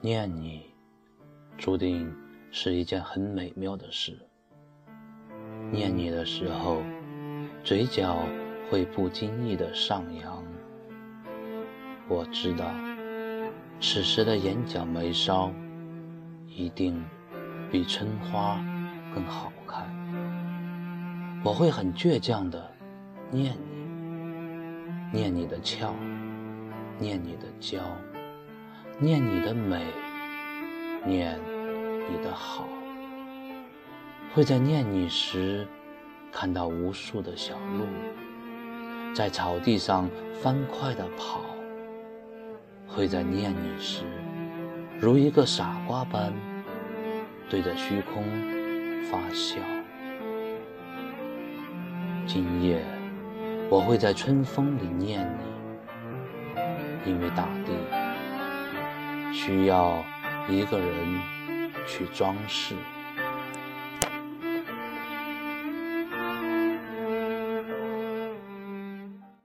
念你，注定是一件很美妙的事。念你的时候，嘴角会不经意的上扬。我知道，此时的眼角眉梢，一定比春花更好看。我会很倔强的念你，念你的俏，念你的娇。念你的美，念你的好，会在念你时看到无数的小鹿在草地上欢快的跑，会在念你时如一个傻瓜般对着虚空发笑。今夜我会在春风里念你，因为大地。需要一个人去装饰。